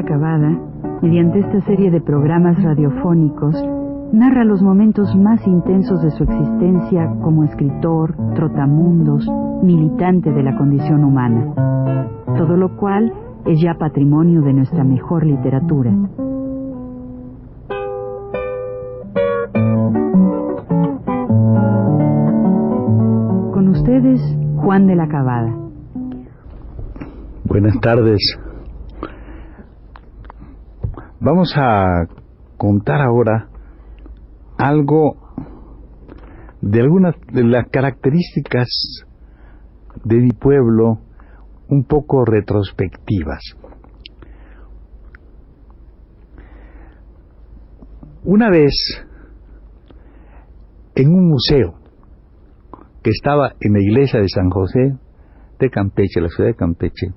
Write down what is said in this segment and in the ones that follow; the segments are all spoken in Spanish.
Juan de la Cabada, mediante esta serie de programas radiofónicos, narra los momentos más intensos de su existencia como escritor, trotamundos, militante de la condición humana, todo lo cual es ya patrimonio de nuestra mejor literatura. Con ustedes, Juan de la Cabada. Buenas tardes. Vamos a contar ahora algo de algunas de las características de mi pueblo un poco retrospectivas. Una vez, en un museo que estaba en la iglesia de San José de Campeche, la ciudad de Campeche,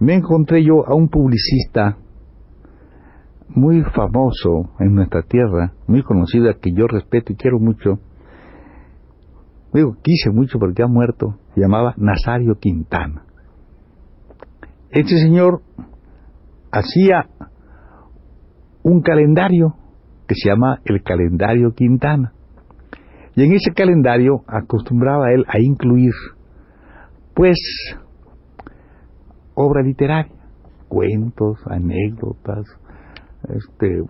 me encontré yo a un publicista muy famoso en nuestra tierra, muy conocido, que yo respeto y quiero mucho, digo, quise mucho porque ha muerto, se llamaba Nazario Quintana. Este señor hacía un calendario que se llama el calendario Quintana. Y en ese calendario acostumbraba él a incluir, pues, obra literaria, cuentos, anécdotas, este,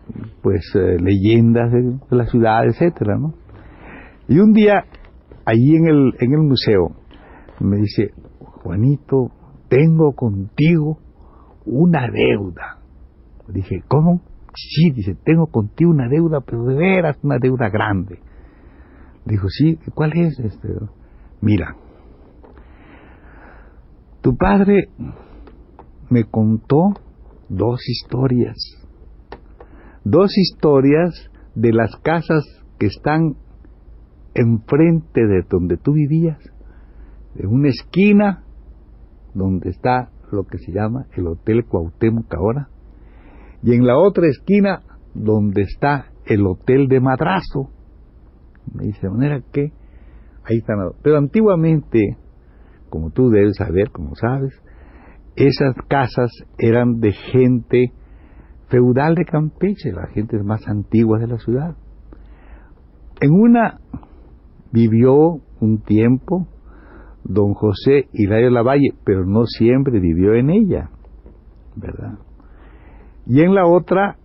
pues eh, leyendas de, la ciudad, etcétera, ¿no? Y un día, allí en el, en el museo, me dice, Juanito, tengo contigo una deuda. Dije, ¿cómo? Sí, dice, tengo contigo una deuda, pero de veras una deuda grande. Dijo, sí, ¿cuál es? Este? Mira, tu padre me contó dos historias dos historias de las casas que están enfrente de donde tú vivías, de una esquina donde está lo que se llama el Hotel Cuauhtémoc ahora, y en la otra esquina donde está el Hotel de Madrazo. Me dice, de manera que ahí están. Pero antiguamente, como tú debes saber, como sabes, esas casas eran de gente feudal de Campeche, la gente más antigua de la ciudad. En una vivió un tiempo don José Hilario Lavalle, pero no siempre vivió en ella, ¿verdad? Y en la otra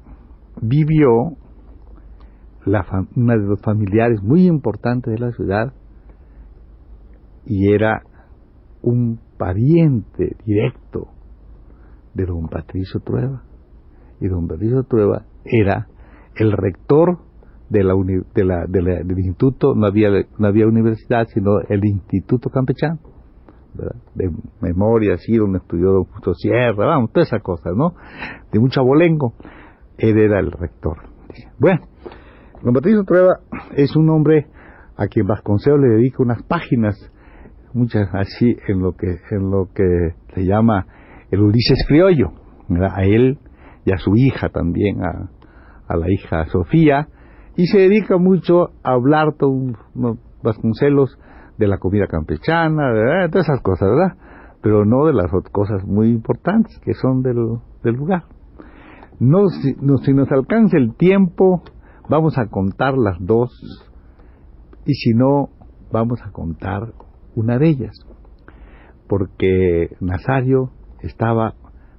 vivió una de los familiares muy importantes de la ciudad y era un pariente directo de don Patricio Trueba y don Patricio Trueba era el rector de la, de la, del instituto, no había, no había universidad, sino el Instituto Campechano, de memoria, así, donde estudió don Justo Sierra, vamos, todas esas cosas, ¿no? De mucho abolengo. Él era el rector. Bueno, don Patricio Trueba es un hombre a quien Vasconcelos le dedica unas páginas, muchas así, en lo que, en lo que se llama el Ulises Criollo. A él y a su hija también, a, la hija Sofía, y se dedica mucho a hablar con Vasconcelos de la comida campechana, de todas esas cosas, ¿verdad? Pero no de las cosas muy importantes que son del, lugar. No si, no, si nos alcanza el tiempo, vamos a contar las dos, y si no, vamos a contar una de ellas, porque Nazario estaba,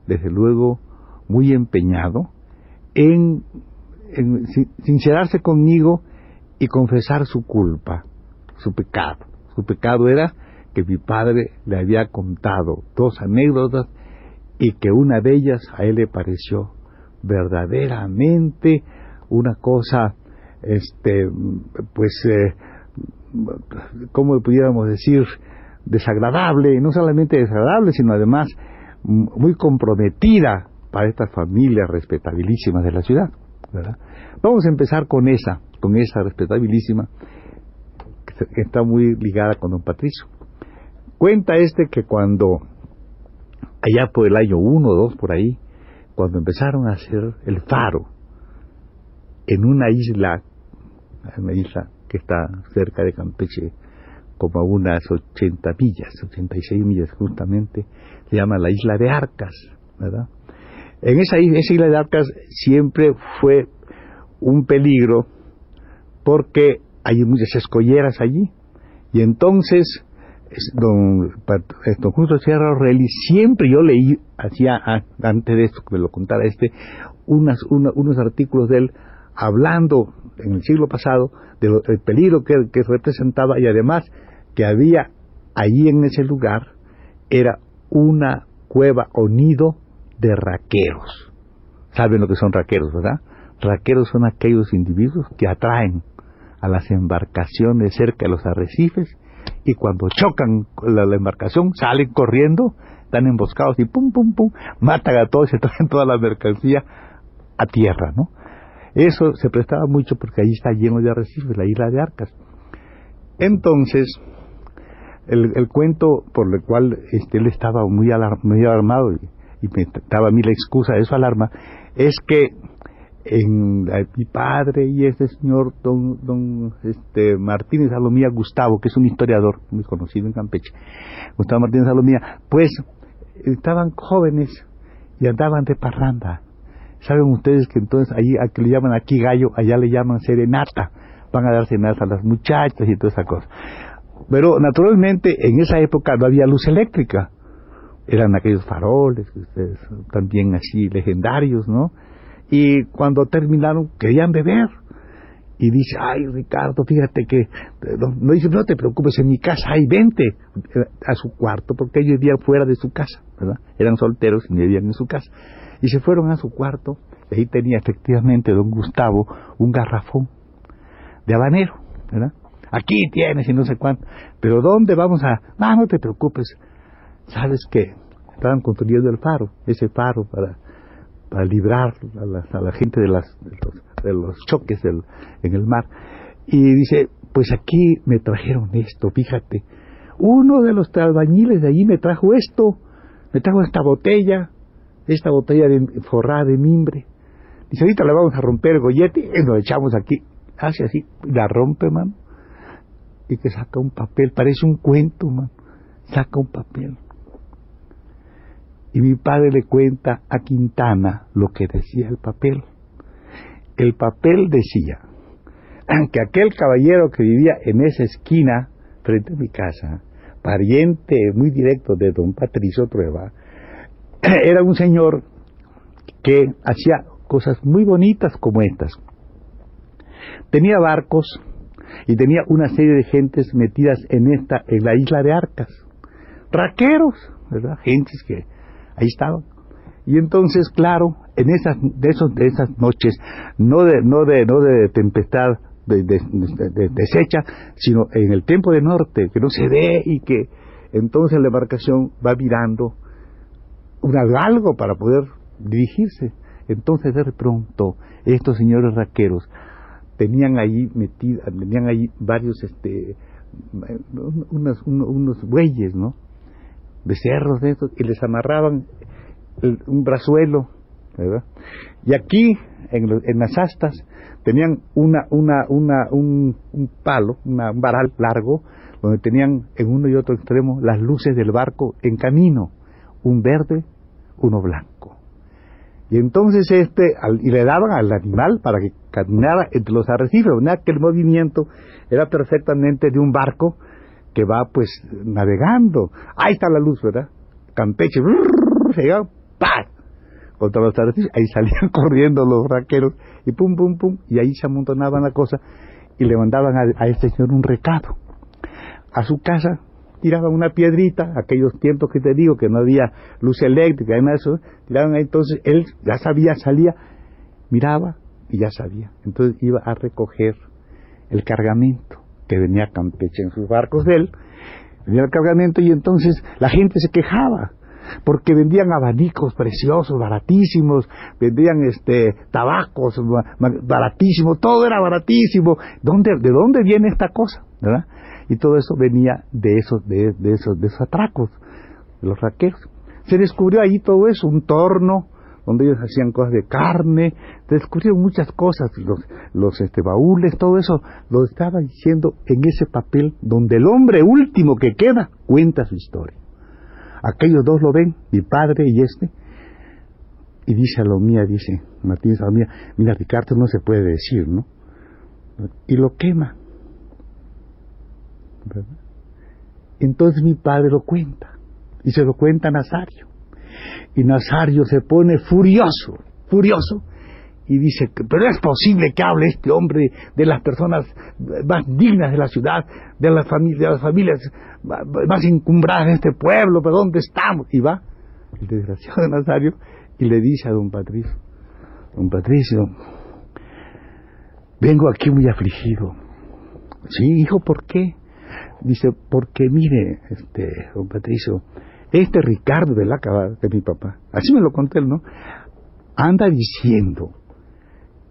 desde luego, muy empeñado en, sincerarse conmigo y confesar su culpa, su pecado. Su pecado era que mi padre le había contado dos anécdotas y que una de ellas a él le pareció verdaderamente una cosa, este, pues, eh, ¿cómo pudiéramos decir? Desagradable, no solamente desagradable, sino además muy comprometida para estas familias respetabilísimas de la ciudad. Vamos a empezar con esa, con esa respetabilísima, que está muy ligada con don Patricio. Cuenta este que cuando, allá por el año 1 o 2 por ahí, cuando empezaron a hacer el faro en una isla, una isla que está cerca de Campeche, como a unas 80 millas, 86 millas justamente, se llama la isla de Arcas, ¿verdad? En esa, esa isla de Arcas siempre fue un peligro porque hay muchas escolleras allí. Y entonces, don, Justo Sierra Orrelli, siempre yo leí, hacía antes de esto que me lo contara este, unas, unos artículos de él hablando en el siglo pasado del peligro que, que representaba y además que había allí en ese lugar era una cueva o nido de raqueros. ¿Saben lo que son raqueros, verdad? Raqueros son aquellos individuos que atraen a las embarcaciones cerca de los arrecifes y cuando chocan la, embarcación salen corriendo, están emboscados y pum, pum, pum, matan a todos y se traen toda la mercancía a tierra, ¿no? Eso se prestaba mucho porque ahí está lleno de arrecifes, la isla de Arcas. Entonces, el, cuento por el cual este, él estaba muy, alarmado y, me daba a mí la excusa de su alarma, es que mi padre y este señor don, don este Martínez Salomía Gustavo, que es un historiador muy conocido en Campeche, Gustavo Martínez Salomía, pues estaban jóvenes y andaban de parranda. Saben ustedes que entonces ahí a que le llaman aquí gallo, allá le llaman serenata, van a dar serenatas a las muchachas y toda esa cosa. Pero naturalmente en esa época no había luz eléctrica, eran aquellos faroles, ustedes, también así legendarios, ¿no? y cuando terminaron querían beber. Y dice, ay Ricardo, fíjate que, no, dice, no te preocupes, en mi casa hay 20 eh, a su cuarto, porque ellos vivían fuera de su casa, ¿verdad? Eran solteros y vivían en su casa. Y se fueron a su cuarto, y ahí tenía efectivamente don Gustavo un garrafón de habanero, ¿verdad? Aquí tienes y no sé cuánto. Pero ¿dónde vamos a...? No, no te preocupes. ¿Sabes qué? Estaban construyendo el faro, ese faro para para librar a la, gente de, los, choques en el mar. Y dice, pues aquí me trajeron esto, fíjate. Uno de los albañiles de allí me trajo esto, me trajo esta botella, esta botella de, forrada de mimbre. Dice, ahorita le vamos a romper el gollete y nos echamos aquí. Hace así, la rompe, man. Y que saca un papel, parece un cuento, man. Saca un papel. Y mi padre le cuenta a Quintana lo que decía el papel. El papel decía que aquel caballero que vivía en esa esquina frente a mi casa, pariente muy directo de don Patricio Trueba, era un señor que hacía cosas muy bonitas como estas. Tenía barcos y tenía una serie de gentes metidas en esta en la isla de Arcas. Raqueros, ¿verdad? Gentes que ahí estaban. Y entonces, claro, en esas, de, esos, de esas noches, no de, no de, no de tempestad de, deshecha, sino en el tiempo de norte, que no se ve y que entonces la embarcación va mirando un algo para poder dirigirse. Entonces de pronto estos señores raqueros tenían ahí metidos, tenían ahí varios este unos, unos bueyes, ¿no? Becerros de estos y les amarraban un brazuelo, ¿verdad? Y aquí, en, las astas, tenían una, una, una, un, palo, un varal largo, donde tenían en uno y otro extremo las luces del barco en camino, un verde, uno blanco. Y entonces este, y le daban al animal para que caminara entre los arrecifes, que el movimiento era perfectamente de un barco que va pues navegando. Ahí está la luz, ¿verdad? Campeche, se llega, ¡pah! Contra los arrecifes, ahí salían corriendo los raqueros y pum, pum, pum, y ahí se amontonaban la cosa y le mandaban a, este señor un recado. A su casa tiraban una piedrita, aquellos tiempos que te digo que no había luz eléctrica, nada de eso, tiraban ahí, entonces él ya sabía, salía, miraba y ya sabía. Entonces iba a recoger el cargamento que venía a Campeche en sus barcos de él, venía el cargamento y entonces la gente se quejaba porque vendían abanicos preciosos, baratísimos, vendían este tabacos baratísimos, todo era baratísimo. ¿Dónde, ¿De dónde viene esta cosa? ¿verdad? Y todo eso venía de esos, de, esos, de esos atracos, de los raqueros. Se descubrió ahí todo eso, un torno donde ellos hacían cosas de carne, descubrieron muchas cosas, los, este, baúles, todo eso lo estaba diciendo en ese papel donde el hombre último que queda cuenta su historia. Aquellos dos lo ven, mi padre y este, y dice a lo mía, dice Martínez a lo mía, mira Ricardo no se puede decir, ¿no? Y lo quema. Entonces mi padre lo cuenta, y se lo cuenta a Nazario. Y Nazario se pone furioso, furioso, y dice, pero es posible que hable este hombre de las personas más dignas de la ciudad, de las, familias, de las familias más encumbradas de este pueblo, pero ¿dónde estamos? Y va el desgraciado de Nazario y le dice a don Patricio, don Patricio, vengo aquí muy afligido. Sí, hijo, ¿por qué? Dice, porque mire, este, don Patricio, este Ricardo de la Cabada, de mi papá, así me lo conté él, ¿no? Anda diciendo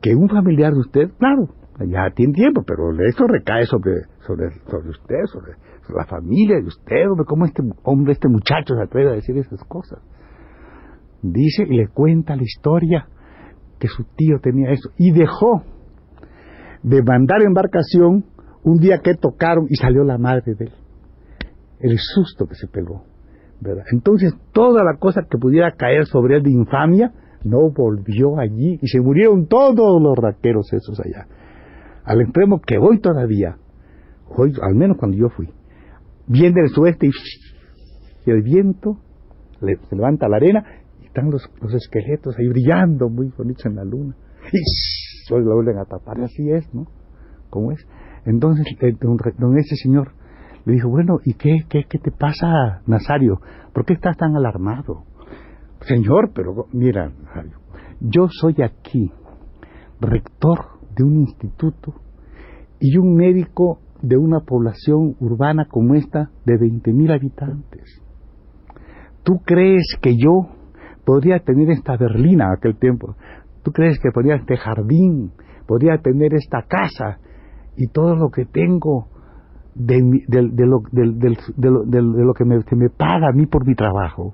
que un familiar de usted, claro, ya tiene tiempo, pero esto recae sobre, sobre, sobre usted, sobre, la familia de usted, hombre, cómo este hombre, este muchacho se atreve a decir esas cosas. Dice y le cuenta la historia que su tío tenía eso y dejó de mandar embarcación un día que tocaron y salió la madre de él. El susto que se pegó. Entonces, toda la cosa que pudiera caer sobre él de infamia, no volvió allí y se murieron todos los raqueros esos allá. Al extremo que hoy todavía, hoy, al menos cuando yo fui, viene del sueste y, el viento le, se levanta la arena y están los, esqueletos ahí brillando muy bonitos en la luna. Y hoy lo vuelven a tapar, así es, ¿no? ¿Cómo es? Entonces, don, don ese señor le dijo, bueno, ¿y qué, qué, qué te pasa, Nazario? ¿Por qué estás tan alarmado? Señor, pero mira, Nazario, yo soy aquí rector de un instituto y un médico de una población urbana como esta de 20.000 habitantes. ¿Tú crees que yo podría tener esta berlina aquel tiempo? ¿Tú crees que podría este jardín, podría tener esta casa y todo lo que tengo de, lo, lo, que me, me paga a mí por mi trabajo.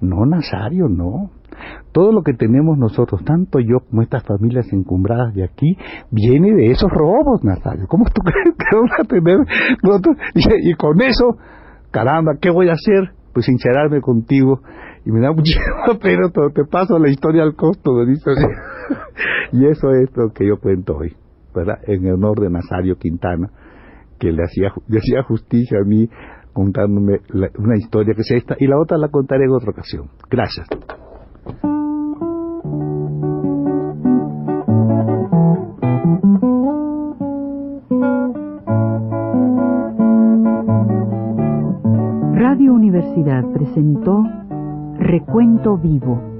No, Nazario, no. Todo lo que tenemos nosotros, tanto yo como estas familias encumbradas de aquí, viene de esos robos, Nazario. ¿Cómo tú crees que vamos a tener nosotros? Y, con eso, caramba, ¿qué voy a hacer? Pues sincerarme contigo. Y me da muchísimo pena, te paso la historia al costo, y eso es lo que yo cuento hoy, ¿verdad? En honor de Nazario Quintana que le hacía, le hacía justicia a mí contándome una historia que es esta y la otra la contaré en otra ocasión. Gracias. Radio Universidad presentó Recuento Vivo